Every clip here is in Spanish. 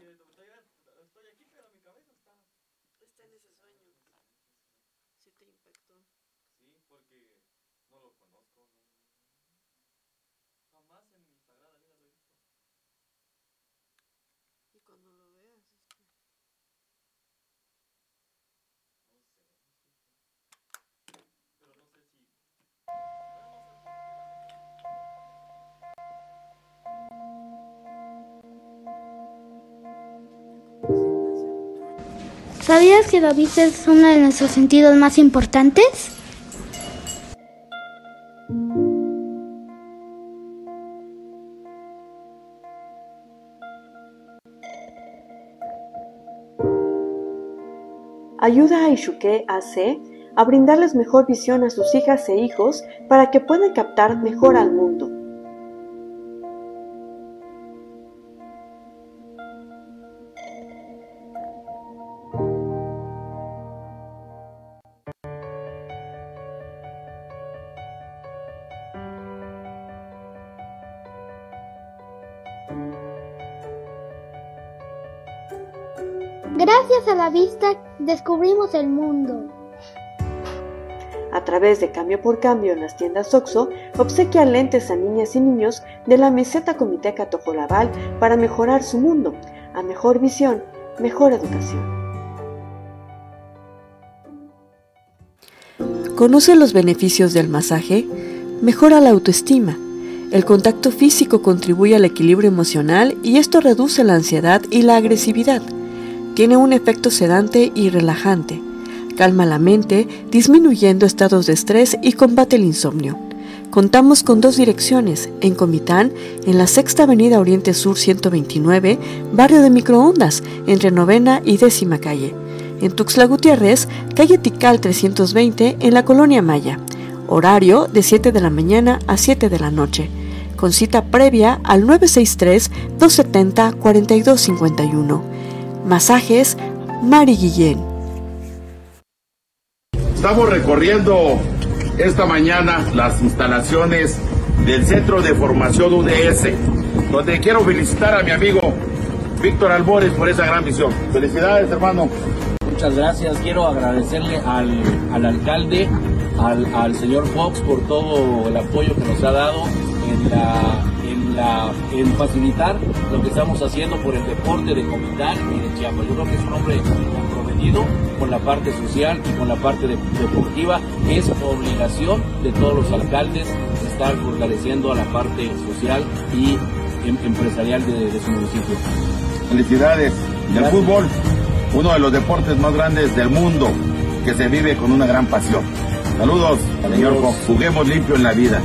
estoy aquí, pero mi cabeza está... Está en ese sueño. Sí te impactó. Sí, porque no lo conozco. No, jamás en mi sagrada vida lo he visto. Y cuando lo ¿Sabías que la vista es uno de nuestros sentidos más importantes? Ayuda a Ishuke AC a brindarles mejor visión a sus hijas e hijos para que puedan captar mejor al mundo. Gracias a la vista descubrimos el mundo. A través de Cambio por Cambio en las tiendas OXO, obsequia lentes a niñas y niños de la meseta Comiteca Tojolabal para mejorar su mundo, a mejor visión, mejor educación. ¿Conoce los beneficios del masaje? Mejora la autoestima. El contacto físico contribuye al equilibrio emocional y esto reduce la ansiedad y la agresividad. Tiene un efecto sedante y relajante. Calma la mente, disminuyendo estados de estrés y combate el insomnio. Contamos con dos direcciones, en Comitán, en la Sexta Avenida Oriente Sur 129, barrio de Microondas, entre Novena y Décima Calle. En Tuxtla Gutiérrez, calle Tical 320, en la Colonia Maya. Horario de 7 de la mañana a 7 de la noche. Con cita previa al 963-270-4251. Masajes Mari Guillén. Estamos recorriendo esta mañana las instalaciones del Centro de Formación UDS, donde quiero felicitar a mi amigo Víctor Albores por esa gran visión. Felicidades, hermano. Muchas gracias. Quiero agradecerle al, al alcalde, al, al, señor Fox por todo el apoyo que nos ha dado en, la, la, en facilitar lo que estamos haciendo por el deporte de Comitán y de Chiapas. Yo creo que es un hombre comprometido con la parte social y con la parte de, deportiva. Es obligación de todos los alcaldes estar fortaleciendo a la parte social y em, empresarial de, de, su municipio. Felicidades. Y el fútbol, uno de los deportes más grandes del mundo, que se vive con una gran pasión. Saludos, Saludos. señor. Juguemos limpio en la vida.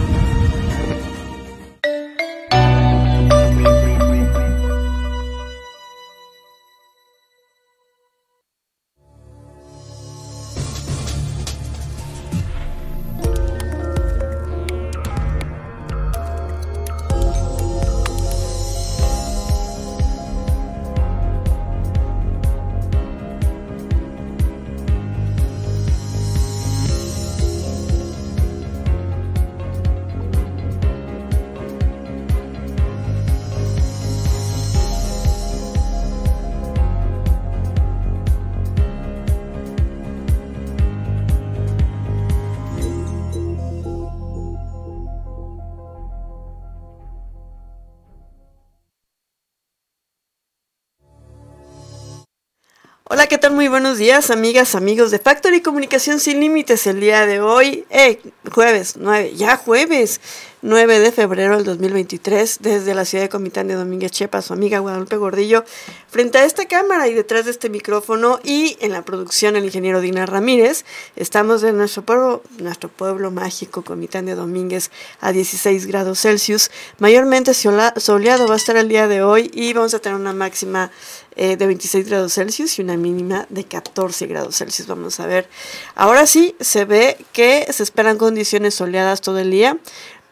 Hola, ¿qué tal? Muy buenos días, amigas, amigos de Factory Comunicación Sin Límites. El día de hoy, eh, jueves 9, ya jueves 9 de febrero del 2023, desde la ciudad de Comitán de Domínguez Chepa, su amiga Guadalupe Gordillo, frente a esta cámara y detrás de este micrófono y en la producción el ingeniero Dina Ramírez. Estamos en nuestro pueblo, nuestro pueblo mágico, Comitán de Domínguez, a 16 grados Celsius. Mayormente soleado va a estar el día de hoy y vamos a tener una máxima eh, de 26 grados Celsius y una mínima de 14 grados Celsius. Vamos a ver. Ahora sí se ve que se esperan condiciones soleadas todo el día,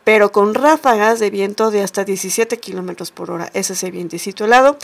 pero con ráfagas de viento de hasta 17 kilómetros por hora. Ese es el vientecito helado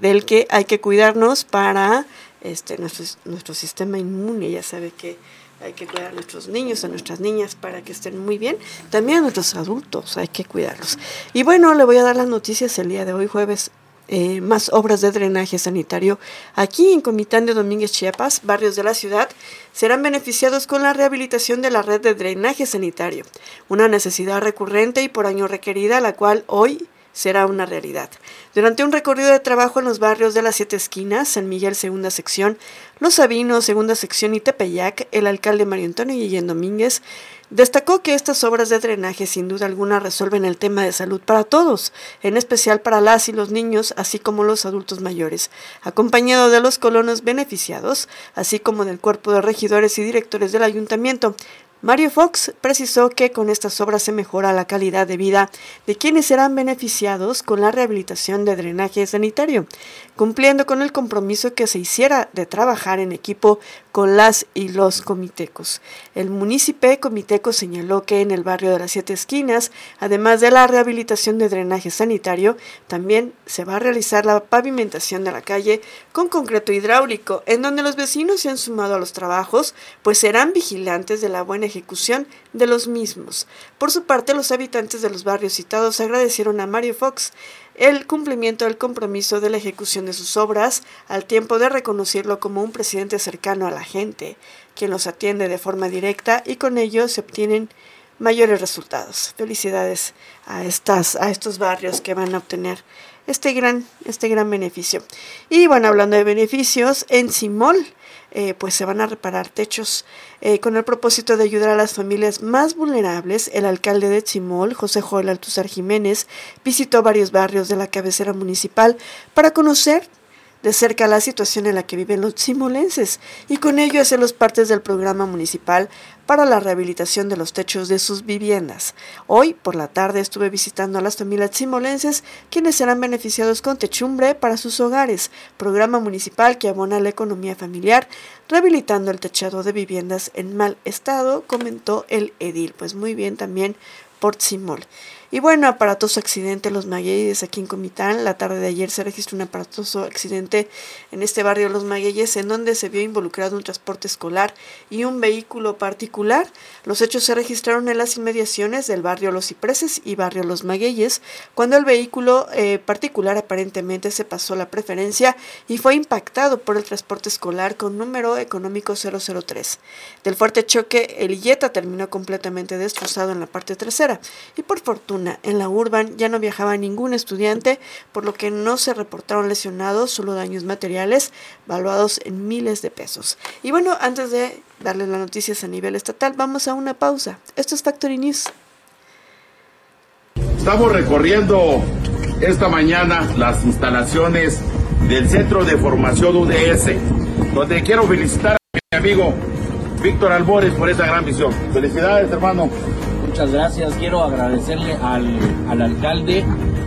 del que hay que cuidarnos para este, nuestro, nuestro sistema inmune. Ya sabe que hay que cuidar a nuestros niños, a nuestras niñas para que estén muy bien. También a nuestros adultos hay que cuidarlos. Y bueno, le voy a dar las noticias el día de hoy, jueves eh, más obras de drenaje sanitario aquí en Comitán de Domínguez, Chiapas, barrios de la ciudad, serán beneficiados con la rehabilitación de la red de drenaje sanitario, una necesidad recurrente y por año requerida, la cual hoy será una realidad. Durante un recorrido de trabajo en los barrios de las Siete Esquinas, San Miguel segunda sección, Los Sabinos segunda sección y Tepeyac, el alcalde Mario Antonio Guillén Domínguez Destacó que estas obras de drenaje sin duda alguna resuelven el tema de salud para todos, en especial para las y los niños, así como los adultos mayores, acompañado de los colonos beneficiados, así como del cuerpo de regidores y directores del ayuntamiento, Mario Fox precisó que con estas obras se mejora la calidad de vida de quienes serán beneficiados con la rehabilitación de drenaje sanitario, cumpliendo con el compromiso que se hiciera de trabajar en equipo con las y los comitecos. El municipio comiteco señaló que en el barrio de las Siete Esquinas, además de la rehabilitación de drenaje sanitario, también se va a realizar la pavimentación de la calle con concreto hidráulico, en donde los vecinos se han sumado a los trabajos, pues serán vigilantes de la buena ejecución de los mismos. Por su parte, los habitantes de los barrios citados agradecieron a Mario Fox el cumplimiento del compromiso de la ejecución de sus obras, al tiempo de reconocerlo como un presidente cercano a la gente, quien los atiende de forma directa y con ello se obtienen mayores resultados. Felicidades a estas a estos barrios que van a obtener este gran este gran beneficio. Y bueno, hablando de beneficios, en Simol eh, pues se van a reparar techos. Eh, con el propósito de ayudar a las familias más vulnerables, el alcalde de Chimol, José Joel Altuzar Jiménez, visitó varios barrios de la cabecera municipal para conocer de cerca la situación en la que viven los chimolenses y con ello los partes del programa municipal para la rehabilitación de los techos de sus viviendas. Hoy por la tarde estuve visitando a las familias chimolenses quienes serán beneficiados con techumbre para sus hogares, programa municipal que abona la economía familiar, rehabilitando el techado de viviendas en mal estado, comentó el edil. Pues muy bien también por Chimol. Y bueno, aparatoso accidente Los Magueyes aquí en Comitán. La tarde de ayer se registró un aparatoso accidente en este barrio Los Magueyes en donde se vio involucrado un transporte escolar y un vehículo particular. Los hechos se registraron en las inmediaciones del barrio Los Cipreses y barrio Los Magueyes cuando el vehículo eh, particular aparentemente se pasó la preferencia y fue impactado por el transporte escolar con número económico 003. Del fuerte choque, el Illeta terminó completamente destrozado en la parte trasera y por fortuna en la urban ya no viajaba ningún estudiante, por lo que no se reportaron lesionados, solo daños materiales, valuados en miles de pesos. Y bueno, antes de darles las noticias a nivel estatal, vamos a una pausa. Esto es Factory News. Estamos recorriendo esta mañana las instalaciones del Centro de Formación UDS, donde quiero felicitar a mi amigo Víctor Albores por esa gran visión. Felicidades, hermano. Muchas gracias. Quiero agradecerle al, al alcalde,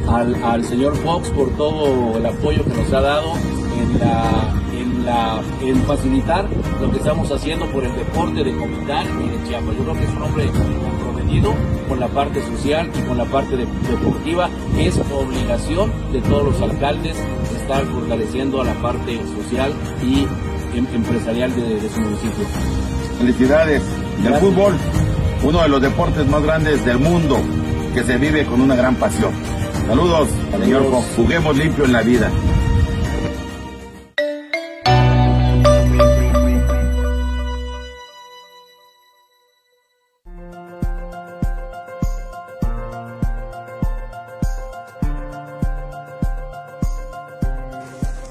al, al, señor Fox por todo el apoyo que nos ha dado en, la, en, la, en facilitar lo que estamos haciendo por el deporte de Comitán y de Chiapas. Yo creo que es un hombre comprometido con la parte social y con la parte deportiva. Es obligación de todos los alcaldes estar fortaleciendo a la parte social y em, empresarial de, de su municipio. Felicidades. Del fútbol uno de los deportes más grandes del mundo que se vive con una gran pasión. Saludos, señor Juguemos limpio en la vida.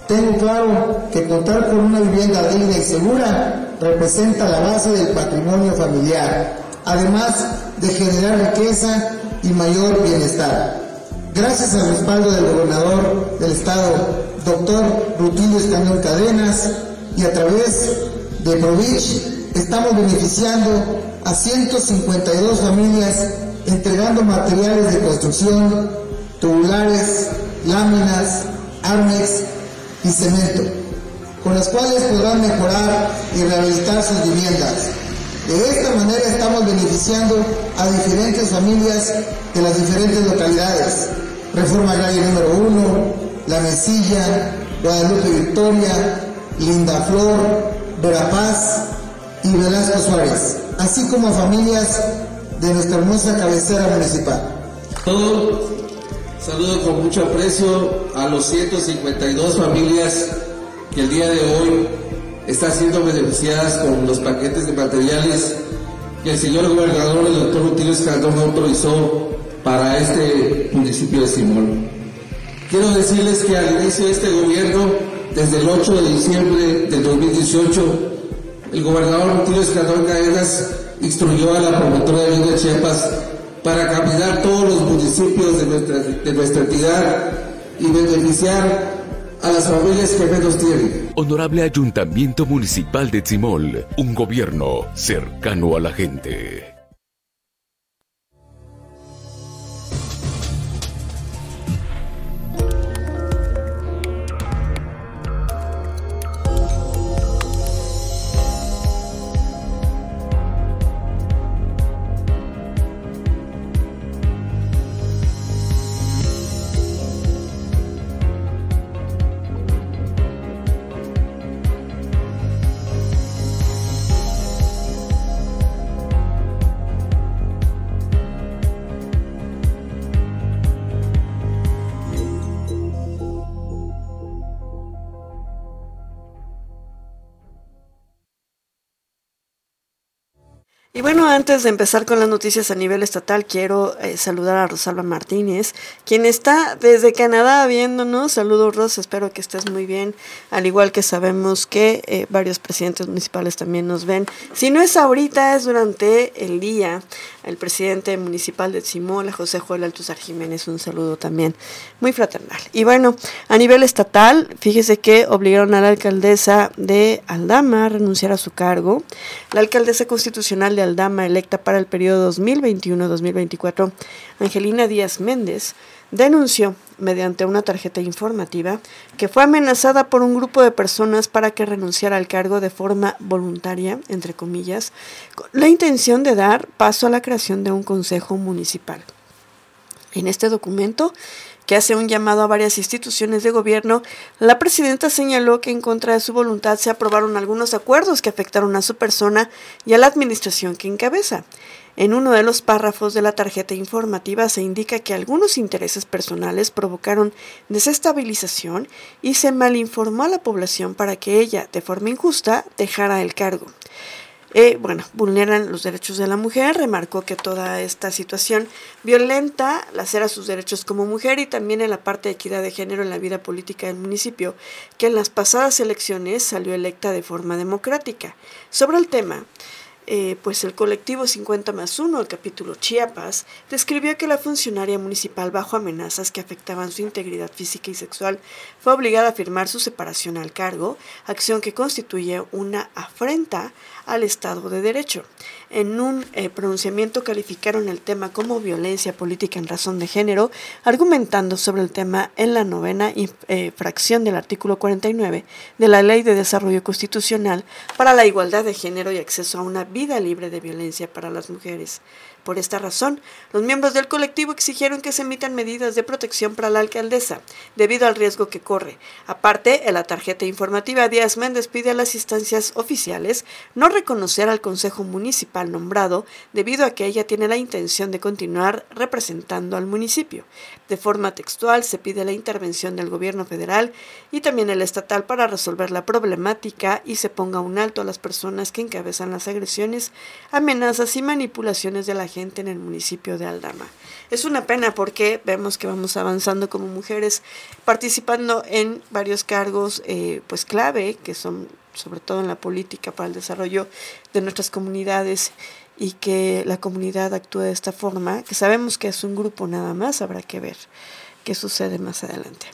Tengo claro que contar con una vivienda digna y segura representa la base del patrimonio familiar además de generar riqueza y mayor bienestar. Gracias al respaldo del gobernador del estado, doctor Rutilio Español Cadenas, y a través de Provich, estamos beneficiando a 152 familias entregando materiales de construcción, tubulares, láminas, armex y cemento, con las cuales podrán mejorar y rehabilitar sus viviendas de esta manera estamos beneficiando a diferentes familias de las diferentes localidades. Reforma Agraria número 1, La Mesilla, Guadalupe Victoria, Linda Flor, Verapaz y Velasco Suárez, así como a familias de nuestra hermosa cabecera municipal. Todo Saludo con mucho aprecio a los 152 familias que el día de hoy están siendo beneficiadas con los paquetes de materiales que el señor gobernador, el doctor Rutilio Escandón, autorizó para este municipio de Simón. Quiero decirles que al inicio de este gobierno, desde el 8 de diciembre del 2018, el gobernador Rutilio Escandón Caenas instruyó a la promotora de de Chiapas para caminar todos los municipios de nuestra, de nuestra entidad y beneficiar a las familias que menos tienen. Honorable Ayuntamiento Municipal de Tzimol, un gobierno cercano a la gente. Y bueno, antes de empezar con las noticias a nivel estatal, quiero eh, saludar a Rosalba Martínez, quien está desde Canadá viéndonos. Saludos, Ros, espero que estés muy bien. Al igual que sabemos que eh, varios presidentes municipales también nos ven. Si no es ahorita, es durante el día. El presidente municipal de Tzimola, José Joel Altuzar Jiménez, un saludo también muy fraternal. Y bueno, a nivel estatal, fíjese que obligaron a la alcaldesa de Aldama a renunciar a su cargo. La alcaldesa constitucional de Aldama, electa para el periodo 2021-2024, Angelina Díaz Méndez, denunció mediante una tarjeta informativa que fue amenazada por un grupo de personas para que renunciara al cargo de forma voluntaria, entre comillas, con la intención de dar paso a la creación de un consejo municipal. En este documento que hace un llamado a varias instituciones de gobierno, la presidenta señaló que en contra de su voluntad se aprobaron algunos acuerdos que afectaron a su persona y a la administración que encabeza. En uno de los párrafos de la tarjeta informativa se indica que algunos intereses personales provocaron desestabilización y se malinformó a la población para que ella, de forma injusta, dejara el cargo. Eh, bueno, vulneran los derechos de la mujer, remarcó que toda esta situación violenta lacera sus derechos como mujer y también en la parte de equidad de género en la vida política del municipio, que en las pasadas elecciones salió electa de forma democrática. Sobre el tema, eh, pues el colectivo 50 más 1, el capítulo Chiapas, describió que la funcionaria municipal bajo amenazas que afectaban su integridad física y sexual fue obligada a firmar su separación al cargo, acción que constituye una afrenta al Estado de Derecho. En un eh, pronunciamiento calificaron el tema como violencia política en razón de género, argumentando sobre el tema en la novena eh, fracción del artículo 49 de la Ley de Desarrollo Constitucional para la Igualdad de Género y Acceso a una vida libre de violencia para las mujeres. Por esta razón, los miembros del colectivo exigieron que se emitan medidas de protección para la alcaldesa, debido al riesgo que corre. Aparte, en la tarjeta informativa, Díaz Méndez pide a las instancias oficiales no reconocer al Consejo Municipal nombrado, debido a que ella tiene la intención de continuar representando al municipio. De forma textual, se pide la intervención del gobierno federal y también el estatal para resolver la problemática y se ponga un alto a las personas que encabezan las agresiones, amenazas y manipulaciones de la gente en el municipio de Aldama. Es una pena porque vemos que vamos avanzando como mujeres, participando en varios cargos eh, pues clave, que son sobre todo en la política para el desarrollo de nuestras comunidades y que la comunidad actúe de esta forma, que sabemos que es un grupo nada más, habrá que ver qué sucede más adelante.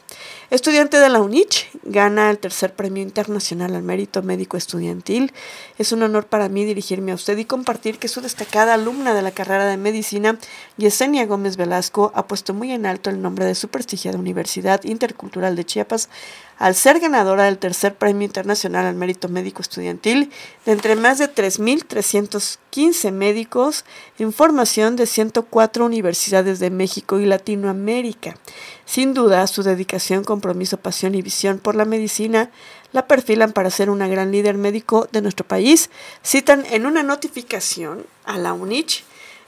Estudiante de la UNICH, gana el tercer premio internacional al mérito médico estudiantil. Es un honor para mí dirigirme a usted y compartir que su destacada alumna de la carrera de medicina, Yesenia Gómez Velasco, ha puesto muy en alto el nombre de su prestigiada Universidad Intercultural de Chiapas al ser ganadora del tercer premio internacional al mérito médico estudiantil de entre más de 3.315 médicos en formación de 104 universidades de México y Latinoamérica. Sin duda, su dedicación, compromiso, pasión y visión por la medicina la perfilan para ser una gran líder médico de nuestro país. Citan en una notificación a la UNICH,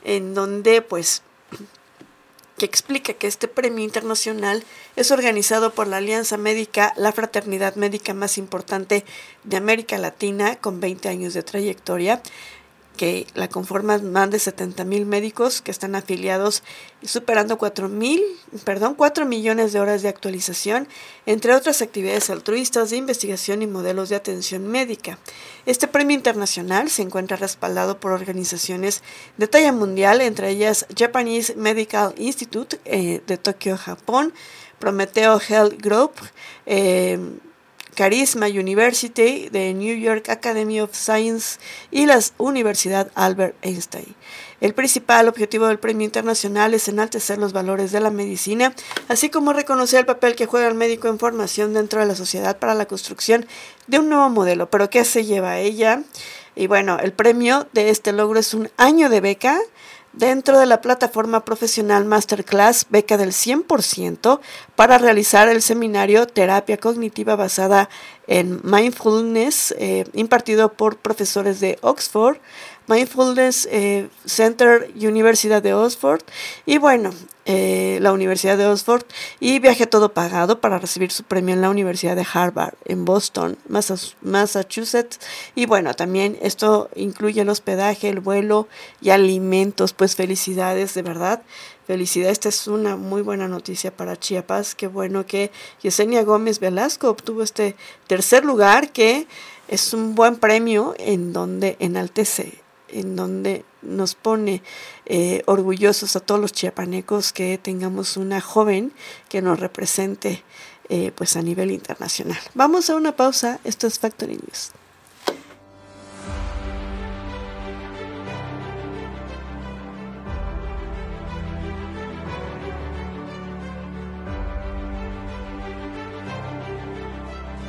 en donde pues que explica que este premio internacional es organizado por la Alianza Médica, la fraternidad médica más importante de América Latina, con 20 años de trayectoria, que la conforman más de 70 mil médicos que están afiliados superando 4 mil, perdón, 4 millones de horas de actualización, entre otras actividades altruistas de investigación y modelos de atención médica. Este premio internacional se encuentra respaldado por organizaciones de talla mundial, entre ellas Japanese Medical Institute eh, de Tokio, Japón, Prometeo Health Group, eh, Carisma University de New York Academy of Science y la Universidad Albert Einstein. El principal objetivo del premio internacional es enaltecer los valores de la medicina, así como reconocer el papel que juega el médico en formación dentro de la sociedad para la construcción de un nuevo modelo. ¿Pero qué se lleva ella? Y bueno, el premio de este logro es un año de beca dentro de la plataforma profesional Masterclass beca del 100% para realizar el seminario Terapia Cognitiva basada en Mindfulness eh, impartido por profesores de Oxford, Mindfulness eh, Center, Universidad de Oxford y bueno, eh, la Universidad de Oxford y viaje todo pagado para recibir su premio en la Universidad de Harvard en Boston, Massachusetts y bueno, también esto incluye el hospedaje, el vuelo y alimentos, pues felicidades de verdad. Felicidades, esta es una muy buena noticia para Chiapas. Qué bueno que Yesenia Gómez Velasco obtuvo este tercer lugar, que es un buen premio en donde enaltece en donde nos pone eh, orgullosos a todos los chiapanecos que tengamos una joven que nos represente eh, pues a nivel internacional. Vamos a una pausa, esto es Factory News.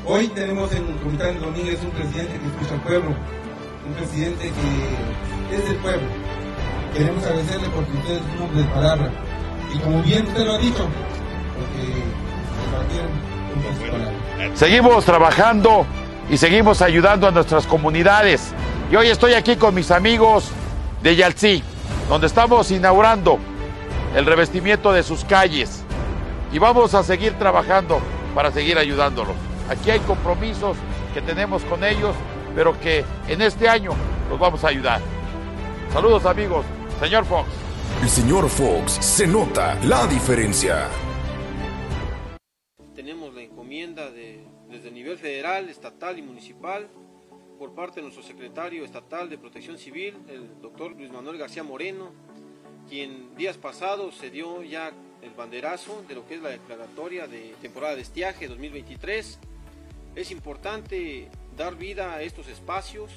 Hoy tenemos en Comitán Domínguez un presidente que escucha al pueblo, un presidente que es del pueblo. Queremos agradecerle porque usted es un hombre de palabra. Y como bien usted lo ha dicho, porque compartieron. Seguimos trabajando y seguimos ayudando a nuestras comunidades. Y hoy estoy aquí con mis amigos de Yalcí, donde estamos inaugurando el revestimiento de sus calles. Y vamos a seguir trabajando para seguir ayudándolos. Aquí hay compromisos que tenemos con ellos pero que en este año los vamos a ayudar. Saludos amigos, señor Fox. El señor Fox se nota la diferencia. Tenemos la encomienda de, desde el nivel federal, estatal y municipal por parte de nuestro secretario estatal de Protección Civil, el doctor Luis Manuel García Moreno, quien días pasados se dio ya el banderazo de lo que es la declaratoria de temporada de estiaje 2023. Es importante dar vida a estos espacios,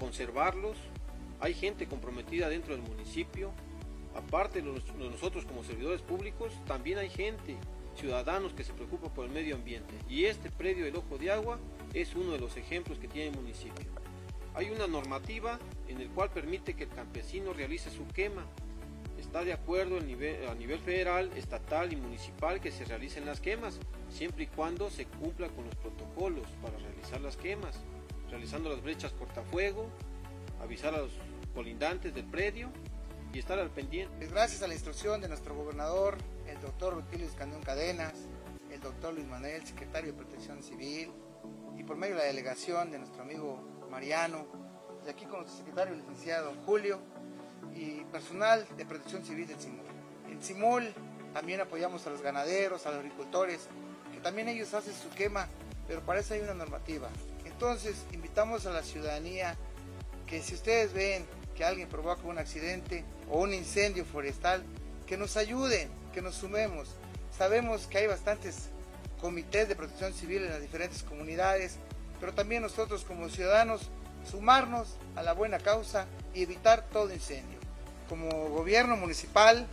conservarlos. Hay gente comprometida dentro del municipio. Aparte de nosotros como servidores públicos, también hay gente, ciudadanos que se preocupan por el medio ambiente. Y este predio del Ojo de Agua es uno de los ejemplos que tiene el municipio. Hay una normativa en el cual permite que el campesino realice su quema. Está de acuerdo nivel, a nivel federal, estatal y municipal que se realicen las quemas siempre y cuando se cumpla con los protocolos para realizar las quemas, realizando las brechas cortafuego, avisar a los colindantes del predio y estar al pendiente. Gracias a la instrucción de nuestro gobernador, el doctor Rutilio Escandón Cadenas, el doctor Luis Manuel, secretario de Protección Civil, y por medio de la delegación de nuestro amigo Mariano, y aquí con nuestro secretario licenciado Julio, y personal de Protección Civil del CIMUL. En CIMUL también apoyamos a los ganaderos, a los agricultores, también ellos hacen su quema, pero para eso hay una normativa. Entonces, invitamos a la ciudadanía que si ustedes ven que alguien provoca un accidente o un incendio forestal, que nos ayuden, que nos sumemos. Sabemos que hay bastantes comités de protección civil en las diferentes comunidades, pero también nosotros como ciudadanos sumarnos a la buena causa y evitar todo incendio. Como gobierno municipal,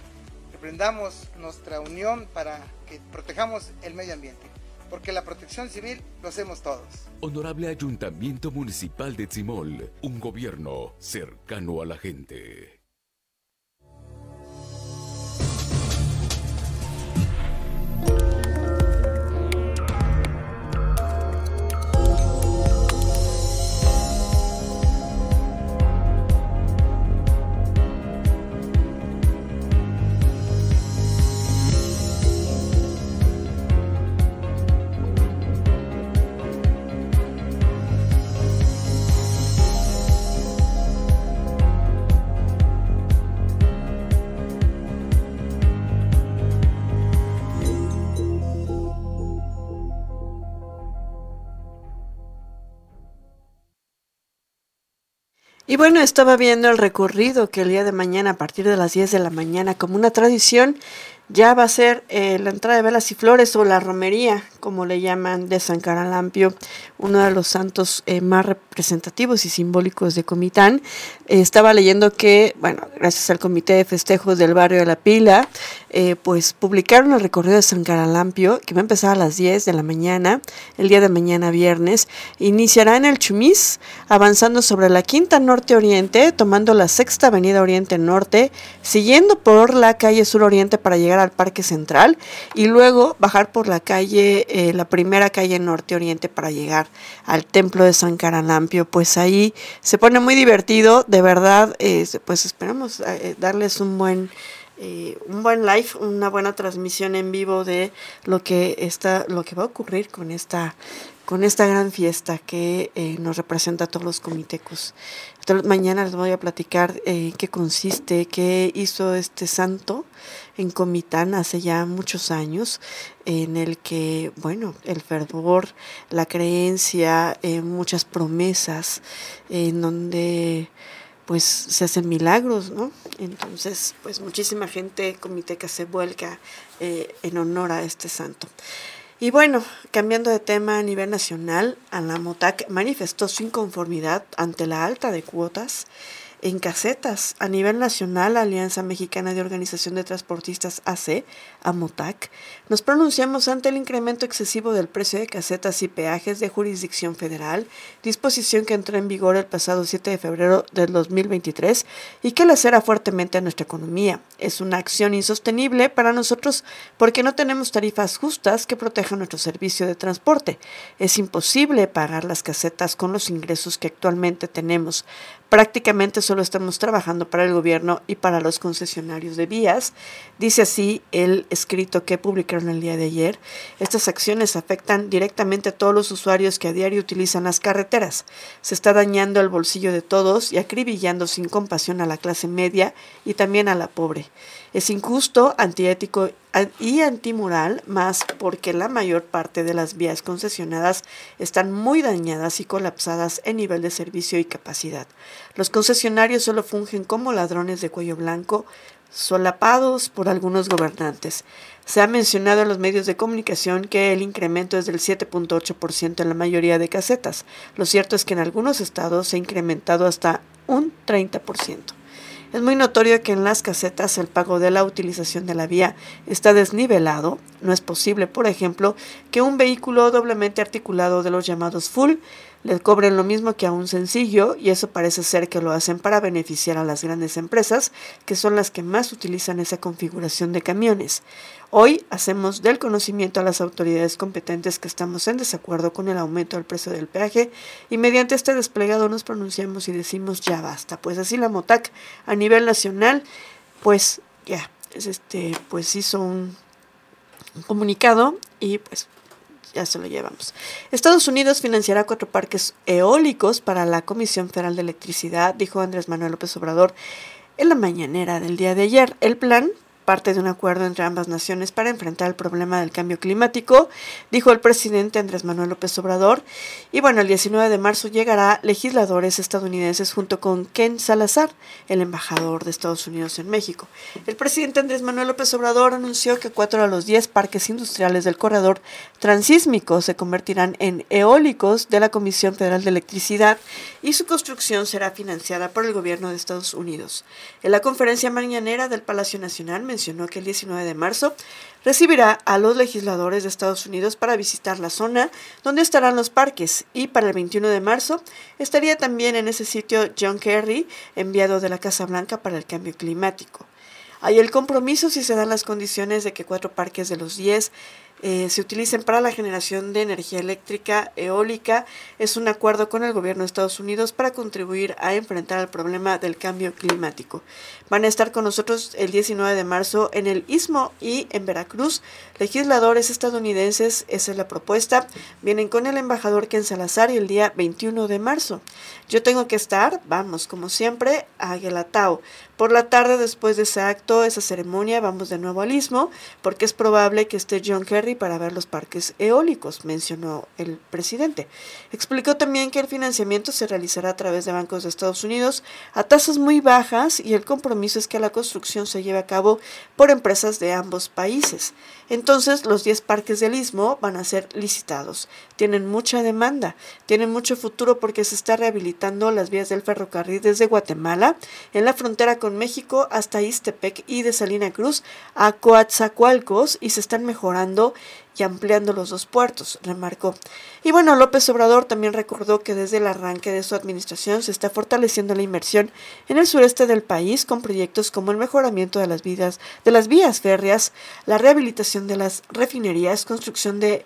reprendamos nuestra unión para que protejamos el medio ambiente, porque la protección civil lo hacemos todos. Honorable Ayuntamiento Municipal de Tzimol, un gobierno cercano a la gente. Y bueno, estaba viendo el recorrido que el día de mañana, a partir de las 10 de la mañana, como una tradición, ya va a ser eh, la entrada de velas y flores o la romería, como le llaman, de San Caralampio, uno de los santos eh, más representativos y simbólicos de Comitán. Eh, estaba leyendo que, bueno, gracias al Comité de Festejos del Barrio de la Pila, pues publicaron el recorrido de San Caralampio, que va a empezar a las 10 de la mañana, el día de mañana viernes. Iniciará en el Chumis, avanzando sobre la Quinta Norte Oriente, tomando la Sexta Avenida Oriente Norte, siguiendo por la calle Sur Oriente para llegar al Parque Central y luego bajar por la calle, eh, la primera calle Norte Oriente para llegar al Templo de San Caralampio. Pues ahí se pone muy divertido, de verdad, eh, pues esperamos eh, darles un buen... un buen live, una buena transmisión en vivo de lo que está, lo que va a ocurrir con esta con esta gran fiesta que eh, nos representa a todos los comitecos. Entonces, mañana les voy a platicar eh, qué consiste, qué hizo este santo en Comitán hace ya muchos años, en el que, bueno, el fervor, la creencia, eh, muchas promesas, en donde pues se hacen milagros, ¿no? Entonces, pues muchísima gente comiteca se vuelca en honor a este santo. Y bueno, cambiando de tema a nivel nacional, ANAMOTAC manifestó su inconformidad ante la alta de cuotas en casetas. A nivel nacional, Alianza Mexicana de Organización de Transportistas AC, AMOTAC, nos pronunciamos ante el incremento excesivo del precio de casetas y peajes de jurisdicción federal, disposición que entró en vigor el pasado 7 de febrero del 2023 y que lacera fuertemente a nuestra economía. Es una acción insostenible para nosotros porque no tenemos tarifas justas que protejan nuestro servicio de transporte. Es imposible pagar las casetas con los ingresos que actualmente tenemos. Prácticamente solo estamos trabajando para el gobierno y para los concesionarios de vías. Dice así el escrito que publicaron el día de ayer. Estas acciones afectan directamente a todos los usuarios que a diario utilizan las carreteras. Se está dañando el bolsillo de todos y acribillando sin compasión a la clase media y también a la pobre. Es injusto, antiético y antimoral, más porque la mayor parte de las vías concesionadas están muy dañadas y colapsadas en nivel de servicio y capacidad. Los concesionarios solo fungen como ladrones de cuello blanco, solapados por algunos gobernantes. Se ha mencionado en los medios de comunicación que el incremento es del 7.8% en la mayoría de casetas. Lo cierto es que en algunos estados se ha incrementado hasta un 30%. Es muy notorio que en las casetas el pago de la utilización de la vía está desnivelado. No es posible, por ejemplo, que un vehículo doblemente articulado de los llamados full le cobren lo mismo que a un sencillo y eso parece ser que lo hacen para beneficiar a las grandes empresas, que son las que más utilizan esa configuración de camiones. Hoy hacemos del conocimiento a las autoridades competentes que estamos en desacuerdo con el aumento del precio del peaje y mediante este desplegado nos pronunciamos y decimos ya basta. Pues así la MOTAC a nivel nacional, pues ya, este, pues hizo un comunicado y pues ya se lo llevamos. Estados Unidos financiará cuatro parques eólicos para la Comisión Federal de Electricidad, dijo Andrés Manuel López Obrador en la mañanera del día de ayer. El plan parte de un acuerdo entre ambas naciones para enfrentar el problema del cambio climático, dijo el presidente Andrés Manuel López Obrador. Y bueno, el 19 de marzo llegará legisladores estadounidenses junto con Ken Salazar, el embajador de Estados Unidos en México. El presidente Andrés Manuel López Obrador anunció que cuatro de los diez parques industriales del corredor transísmico se convertirán en eólicos de la Comisión Federal de Electricidad y su construcción será financiada por el gobierno de Estados Unidos. En la conferencia mañanera del Palacio Nacional que el 19 de marzo recibirá a los legisladores de Estados Unidos para visitar la zona donde estarán los parques y para el 21 de marzo estaría también en ese sitio John Kerry, enviado de la Casa Blanca para el cambio climático. Hay el compromiso si se dan las condiciones de que cuatro parques de los 10 eh, se utilicen para la generación de energía eléctrica eólica. Es un acuerdo con el gobierno de Estados Unidos para contribuir a enfrentar el problema del cambio climático. Van a estar con nosotros el 19 de marzo en el Istmo y en Veracruz. Legisladores estadounidenses, esa es la propuesta. Vienen con el embajador Ken Salazar y el día 21 de marzo. Yo tengo que estar, vamos, como siempre, a Guelatao. Por la tarde, después de ese acto, esa ceremonia, vamos de nuevo al Istmo, porque es probable que esté John Kerry para ver los parques eólicos, mencionó el presidente. Explicó también que el financiamiento se realizará a través de bancos de Estados Unidos a tasas muy bajas y el compromiso es que la construcción se lleve a cabo por empresas de ambos países. Entonces, los 10 parques del istmo van a ser licitados. Tienen mucha demanda, tienen mucho futuro porque se está rehabilitando las vías del ferrocarril desde Guatemala, en la frontera con México, hasta Istepec y de Salina Cruz a Coatzacoalcos y se están mejorando y ampliando los dos puertos, remarcó. Y bueno, López Obrador también recordó que desde el arranque de su administración se está fortaleciendo la inversión en el sureste del país con proyectos como el mejoramiento de las vidas de las vías férreas, la rehabilitación de las refinerías, construcción de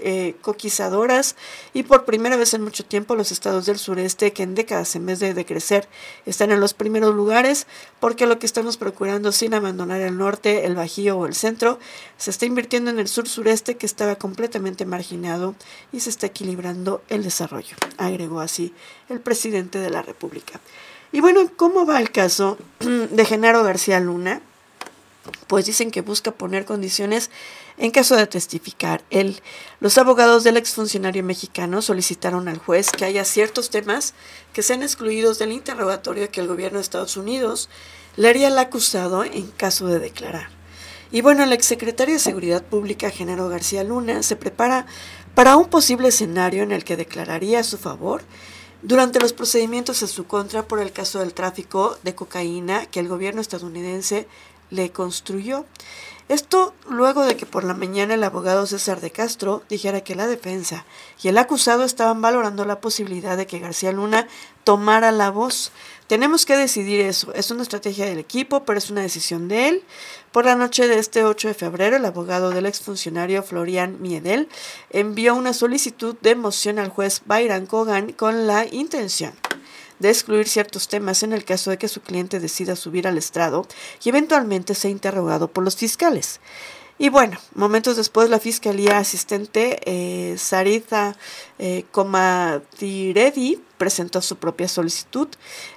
eh, coquizadoras y por primera vez en mucho tiempo los estados del sureste que en décadas en vez de decrecer están en los primeros lugares porque lo que estamos procurando sin abandonar el norte, el Bajío o el centro, se está invirtiendo en el sur sureste este que estaba completamente marginado y se está equilibrando el desarrollo, agregó así el presidente de la República. Y bueno, ¿cómo va el caso de Genaro García Luna? Pues dicen que busca poner condiciones en caso de testificar. Él, los abogados del exfuncionario mexicano solicitaron al juez que haya ciertos temas que sean excluidos del interrogatorio que el gobierno de Estados Unidos le haría al acusado en caso de declarar. Y bueno, el exsecretario de Seguridad Pública, Genaro García Luna, se prepara para un posible escenario en el que declararía a su favor durante los procedimientos en su contra por el caso del tráfico de cocaína que el gobierno estadounidense le construyó. Esto luego de que por la mañana el abogado César de Castro dijera que la defensa y el acusado estaban valorando la posibilidad de que García Luna tomara la voz. Tenemos que decidir eso. Es una estrategia del equipo, pero es una decisión de él. Por la noche de este 8 de febrero, el abogado del exfuncionario Florian Miedel envió una solicitud de moción al juez Byron Kogan con la intención de excluir ciertos temas en el caso de que su cliente decida subir al estrado y eventualmente sea interrogado por los fiscales. Y bueno, momentos después la fiscalía asistente eh, Sarita eh, presentó su propia solicitud,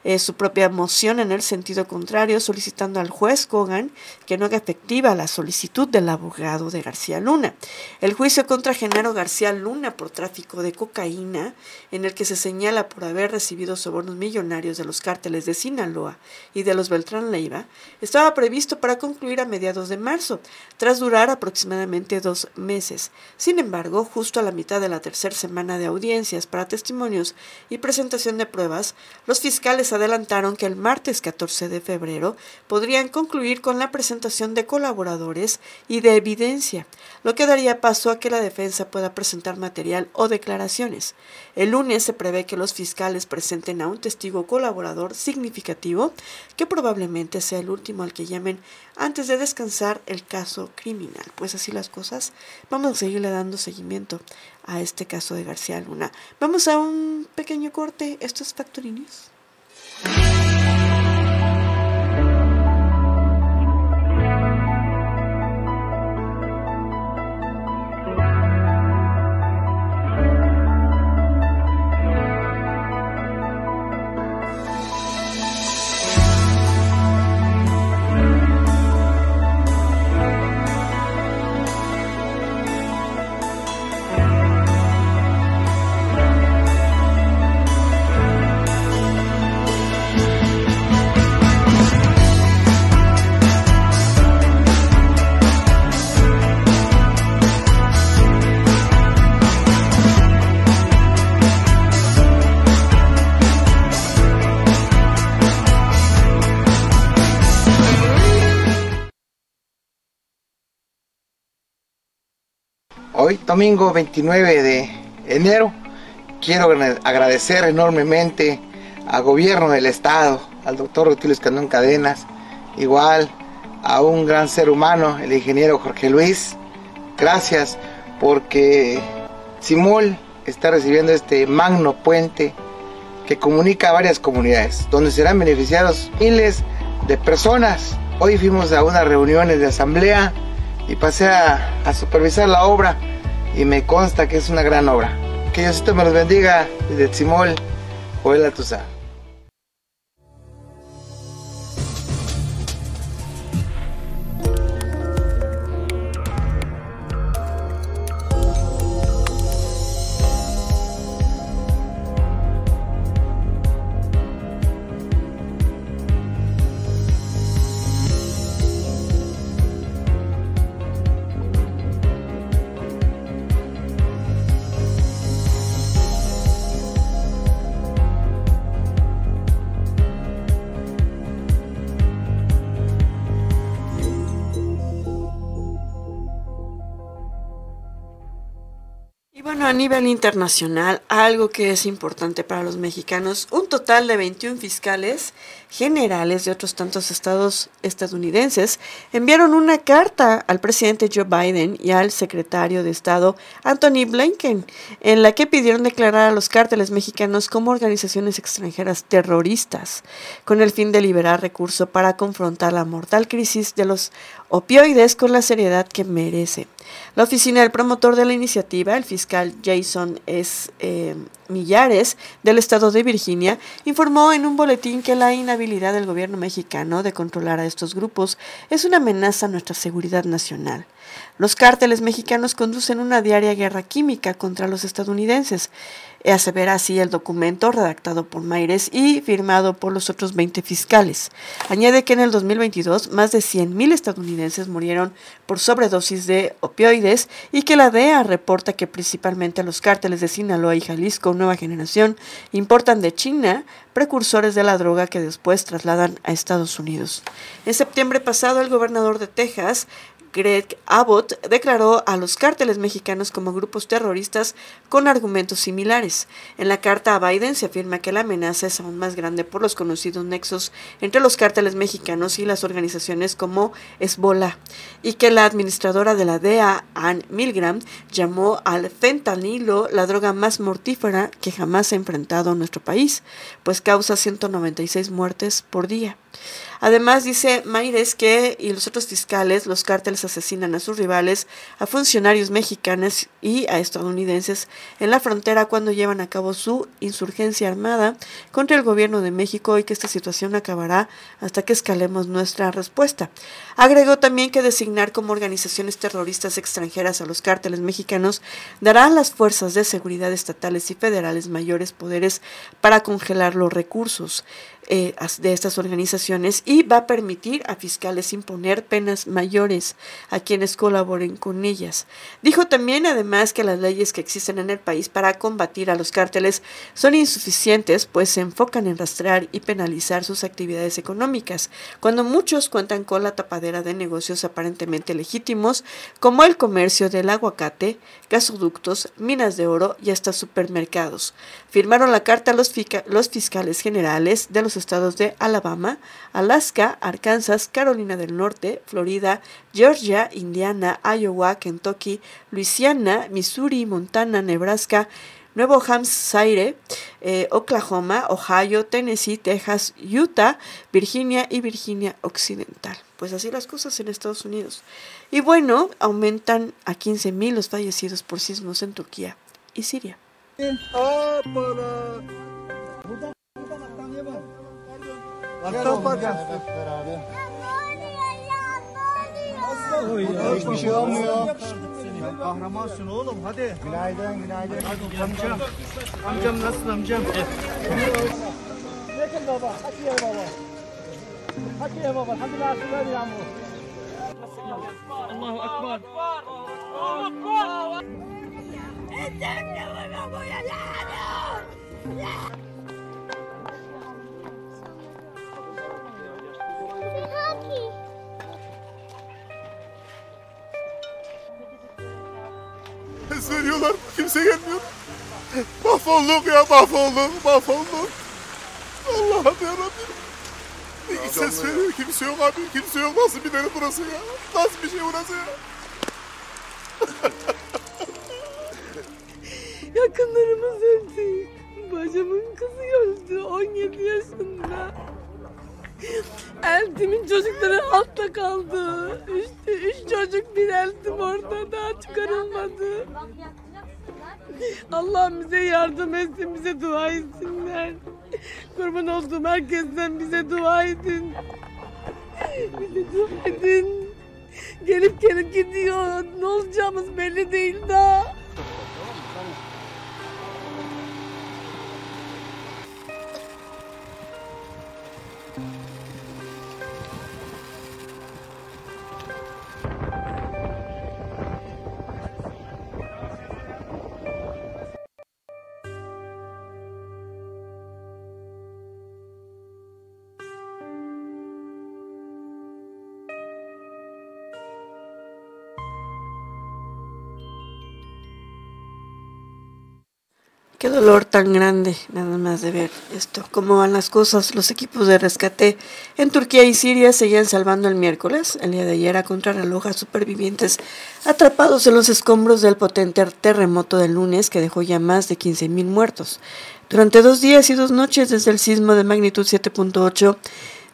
eh, su propia moción en el sentido contrario, solicitando al juez Kogan que no haga efectiva la solicitud del abogado de García Luna. El juicio contra Genaro García Luna por tráfico de cocaína, en el que se señala por haber recibido sobornos millonarios de los cárteles de Sinaloa y de los Beltrán Leiva, estaba previsto para concluir a mediados de marzo, tras durar aproximadamente dos meses. Sin embargo, justo a la mitad de la tercera semana de audiencias para testimonios y presentación de pruebas, los fiscales adelantaron que el martes 14 de febrero podrían concluir con la presentación de colaboradores y de evidencia, lo que daría paso a que la defensa pueda presentar material o declaraciones. El lunes se prevé que los fiscales presenten a un testigo colaborador significativo, que probablemente sea el último al que llamen antes de descansar el caso criminal. Pues así las cosas, vamos a seguirle dando seguimiento a este caso de García Luna. Vamos a un pequeño corte. Esto es. Domingo 29 de enero, quiero agradecer enormemente al gobierno del estado, al doctor Rutilio Escandón Cadenas, igual a un gran ser humano, el ingeniero Jorge Luis. Gracias porque Simul está recibiendo este magno puente que comunica a varias comunidades, donde serán beneficiados miles de personas. Hoy fuimos a unas reuniones de asamblea y pasé a, supervisar la obra y me consta que es una gran obra. Que Diosito me los bendiga desde Tzimol, Joel Atusa. A nivel internacional, algo que es importante para los mexicanos, un total de 21 fiscales generales de otros tantos estados estadounidenses enviaron una carta al presidente Joe Biden y al secretario de Estado Anthony Blinken, en la que pidieron declarar a los cárteles mexicanos como organizaciones extranjeras terroristas, con el fin de liberar recursos para confrontar la mortal crisis de los opioides con la seriedad que merece. La oficina del promotor de la iniciativa, el fiscal Jason S. Eh, Millares, del estado de Virginia, informó en un boletín que la inhabilidad del gobierno mexicano de controlar a estos grupos es una amenaza a nuestra seguridad nacional. Los cárteles mexicanos conducen una diaria guerra química contra los estadounidenses. Asevera así el documento redactado por Maires y firmado por los otros 20 fiscales. Añade que en el 2022 más de 100.000 estadounidenses murieron por sobredosis de opioides y que la DEA reporta que principalmente los cárteles de Sinaloa y Jalisco Nueva Generación importan de China precursores de la droga que después trasladan a Estados Unidos. En septiembre pasado, el gobernador de Texas Greg Abbott declaró a los cárteles mexicanos como grupos terroristas con argumentos similares. En la carta a Biden se afirma que la amenaza es aún más grande por los conocidos nexos entre los cárteles mexicanos y las organizaciones como Hezbollah, y que la administradora de la DEA, Ann Milgram, llamó al fentanilo la droga más mortífera que jamás ha enfrentado nuestro país, pues causa 196 muertes por día. Además, dice Maires que y los otros fiscales, los cárteles asesinan a sus rivales, a funcionarios mexicanos y a estadounidenses en la frontera cuando llevan a cabo su insurgencia armada contra el gobierno de México y que esta situación acabará hasta que escalemos nuestra respuesta. Agregó también que designar como organizaciones terroristas extranjeras a los cárteles mexicanos dará a las fuerzas de seguridad estatales y federales mayores poderes para congelar los recursos. Eh, de estas organizaciones y va a permitir a fiscales imponer penas mayores a quienes colaboren con ellas. Dijo también además que las leyes que existen en el país para combatir a los cárteles son insuficientes pues se enfocan en rastrear y penalizar sus actividades económicas, cuando muchos cuentan con la tapadera de negocios aparentemente legítimos como el comercio del aguacate, gasoductos, minas de oro y hasta supermercados. Firmaron la carta los, los fiscales generales de los estados de Alabama, Alaska, Arkansas, Carolina del Norte, Florida, Georgia, Indiana, Iowa, Kentucky, Luisiana, Missouri, Montana, Nebraska, Nuevo Hampshire, eh, Oklahoma, Ohio, Tennessee, Texas, Utah, Virginia y Virginia Occidental. Pues así las cosas en Estados Unidos. Y bueno, aumentan a 15.000 los fallecidos por sismos en Turquía y Siria. حكي يا بابا الحمد لله على السلامة يا عمو الله أكبر الله أكبر أنت منور أبويا يا حنون veriyorlar. Kimse gelmiyor. Mahvolduk ya mahvolduk mahvolduk. Allah'ım yarabbim. İki ses veriyor. Kimse yok abi. Kimse yok. Nasıl bir deri burası ya? Nasıl bir şey burası ya? Yakınlarımız öldü. Bacımın kızı öldü 17 yaşında. Eltimin çocukları altta kaldı. Üç, üç çocuk bir eltim orada daha çıkarılmadı. Allah'ım bize yardım etsin, bize dua etsinler. Kurban olduğum herkesten bize dua edin. Bize dua edin. Gelip gelip gidiyor. Ne olacağımız belli değil daha. Qué dolor tan grande, nada más de ver esto, cómo van las cosas. Los equipos de rescate en Turquía y Siria seguían salvando el miércoles, el día de ayer, a contrarreloj a supervivientes atrapados en los escombros del potente terremoto del lunes que dejó ya más de 15.000 muertos. Durante dos días y dos noches desde el sismo de magnitud 7.8,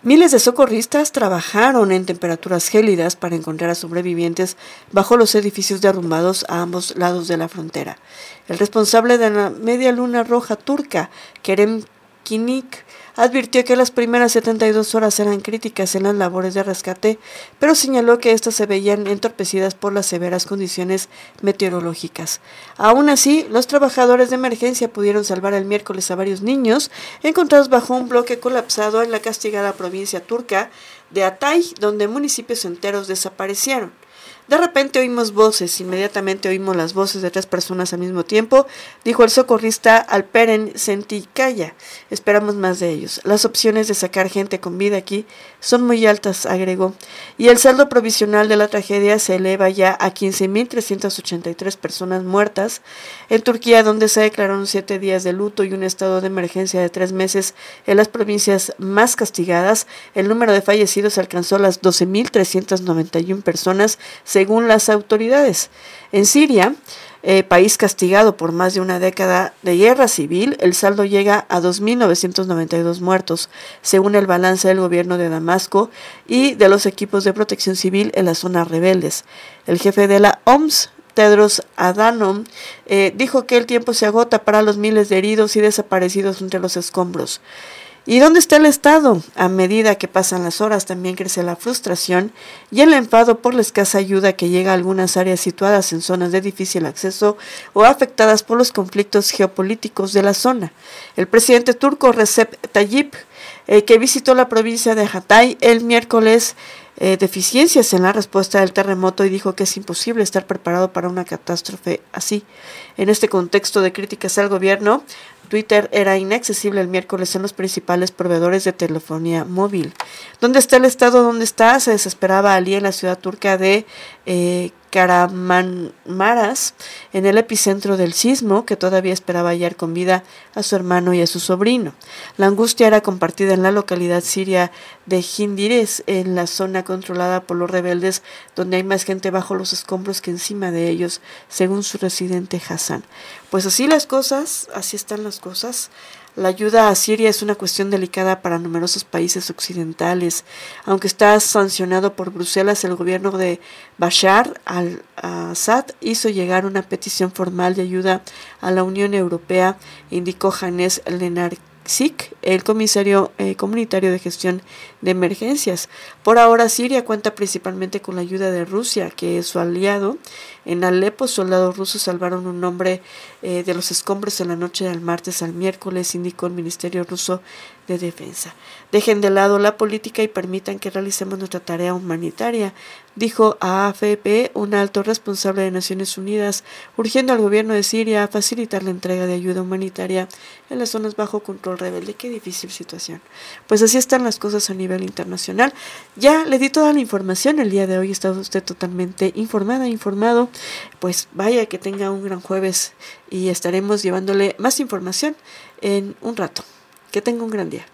Miles de socorristas trabajaron en temperaturas gélidas para encontrar a sobrevivientes bajo los edificios derrumbados a ambos lados de la frontera. El responsable de la Media Luna Roja turca, Kerem Kinik, advirtió que las primeras 72 horas eran críticas en las labores de rescate, pero señaló que éstas se veían entorpecidas por las severas condiciones meteorológicas. Aún así, los trabajadores de emergencia pudieron salvar el miércoles a varios niños encontrados bajo un bloque colapsado en la castigada provincia turca de Atay, donde municipios enteros desaparecieron. De repente oímos voces, inmediatamente oímos las voces de tres personas al mismo tiempo, dijo el socorrista Alperen Sentikaya. Esperamos más de ellos. Las opciones de sacar gente con vida aquí son muy altas, agregó. Y el saldo provisional de la tragedia se eleva ya a 15.383 personas muertas. En Turquía, donde se declararon siete días de luto y un estado de emergencia de tres meses en las provincias más castigadas, el número de fallecidos alcanzó las 12.391 personas, según las autoridades. En Siria, eh, país castigado por más de una década de guerra civil, el saldo llega a 2.992 muertos, según el balance del gobierno de Damasco y de los equipos de protección civil en las zonas rebeldes. El jefe de la OMS, Tedros Adhanom, eh, dijo que el tiempo se agota para los miles de heridos y desaparecidos entre los escombros. ¿Y dónde está el Estado? A medida que pasan las horas también crece la frustración y el enfado por la escasa ayuda que llega a algunas áreas situadas en zonas de difícil acceso o afectadas por los conflictos geopolíticos de la zona. El presidente turco Recep Tayyip, eh, que visitó la provincia de Hatay el miércoles, eh, deficiencias en la respuesta del terremoto y dijo que es imposible estar preparado para una catástrofe así. En este contexto de críticas al gobierno, Twitter era inaccesible el miércoles en los principales proveedores de telefonía móvil. ¿Dónde está el estado? ¿Dónde está? Se desesperaba Ali en la ciudad turca de eh, Karamanmaras, en el epicentro del sismo, que todavía esperaba hallar con vida a su hermano y a su sobrino. La angustia era compartida en la localidad siria de Hindires, en la zona controlada por los rebeldes, donde hay más gente bajo los escombros que encima de ellos, según su residente Hassan. Pues así las cosas, así están las cosas. La ayuda a Siria es una cuestión delicada para numerosos países occidentales. Aunque está sancionado por Bruselas, el gobierno de Bashar al-Assad hizo llegar una petición formal de ayuda a la Unión Europea, indicó Janes Lenar SIC, el comisario eh, comunitario de gestión de emergencias. Por ahora, Siria cuenta principalmente con la ayuda de Rusia, que es su aliado. En Alepo, soldados rusos salvaron un hombre eh, de los escombros en la noche del martes al miércoles, indicó el Ministerio ruso de Defensa. Dejen de lado la política y permitan que realicemos nuestra tarea humanitaria, dijo a AFP un alto responsable de Naciones Unidas, urgiendo al gobierno de Siria a facilitar la entrega de ayuda humanitaria en las zonas bajo control rebelde. Qué difícil situación. Pues así están las cosas a nivel internacional. Ya le di toda la información el día de hoy, está usted totalmente informada, informado. Pues vaya que tenga un gran jueves y estaremos llevándole más información en un rato. Que tenga un gran día.